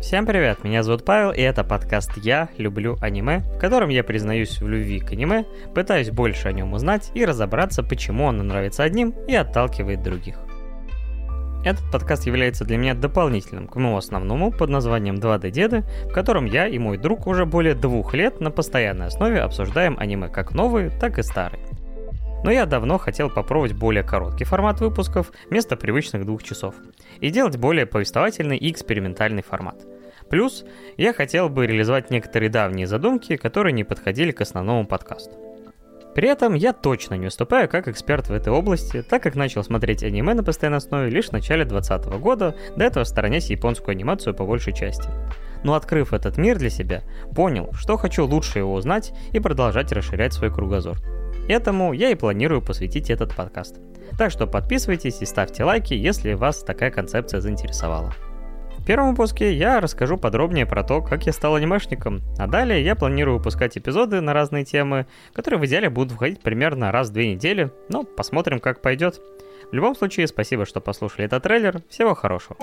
Всем привет, меня зовут Павел, и это подкаст «Я люблю аниме», в котором я признаюсь в любви к аниме, пытаюсь больше о нем узнать и разобраться, почему оно нравится одним и отталкивает других. Этот подкаст является для меня дополнительным к моему основному под названием 2D Деды, в котором я и мой друг уже более двух лет на постоянной основе обсуждаем аниме как новые, так и старые. Но я давно хотел попробовать более короткий формат выпусков вместо привычных двух часов и делать более повествовательный и экспериментальный формат. Плюс я хотел бы реализовать некоторые давние задумки, которые не подходили к основному подкасту. При этом я точно не выступаю как эксперт в этой области, так как начал смотреть аниме на постоянной основе лишь в начале 2020 года, до этого сторонясь японскую анимацию по большей части. Но открыв этот мир для себя, понял, что хочу лучше его узнать и продолжать расширять свой кругозор. Этому я и планирую посвятить этот подкаст. Так что подписывайтесь и ставьте лайки, если вас такая концепция заинтересовала. В первом выпуске я расскажу подробнее про то, как я стал анимешником, а далее я планирую выпускать эпизоды на разные темы, которые в идеале будут выходить примерно раз в две недели, но посмотрим, как пойдет. В любом случае, спасибо, что послушали этот трейлер, всего хорошего.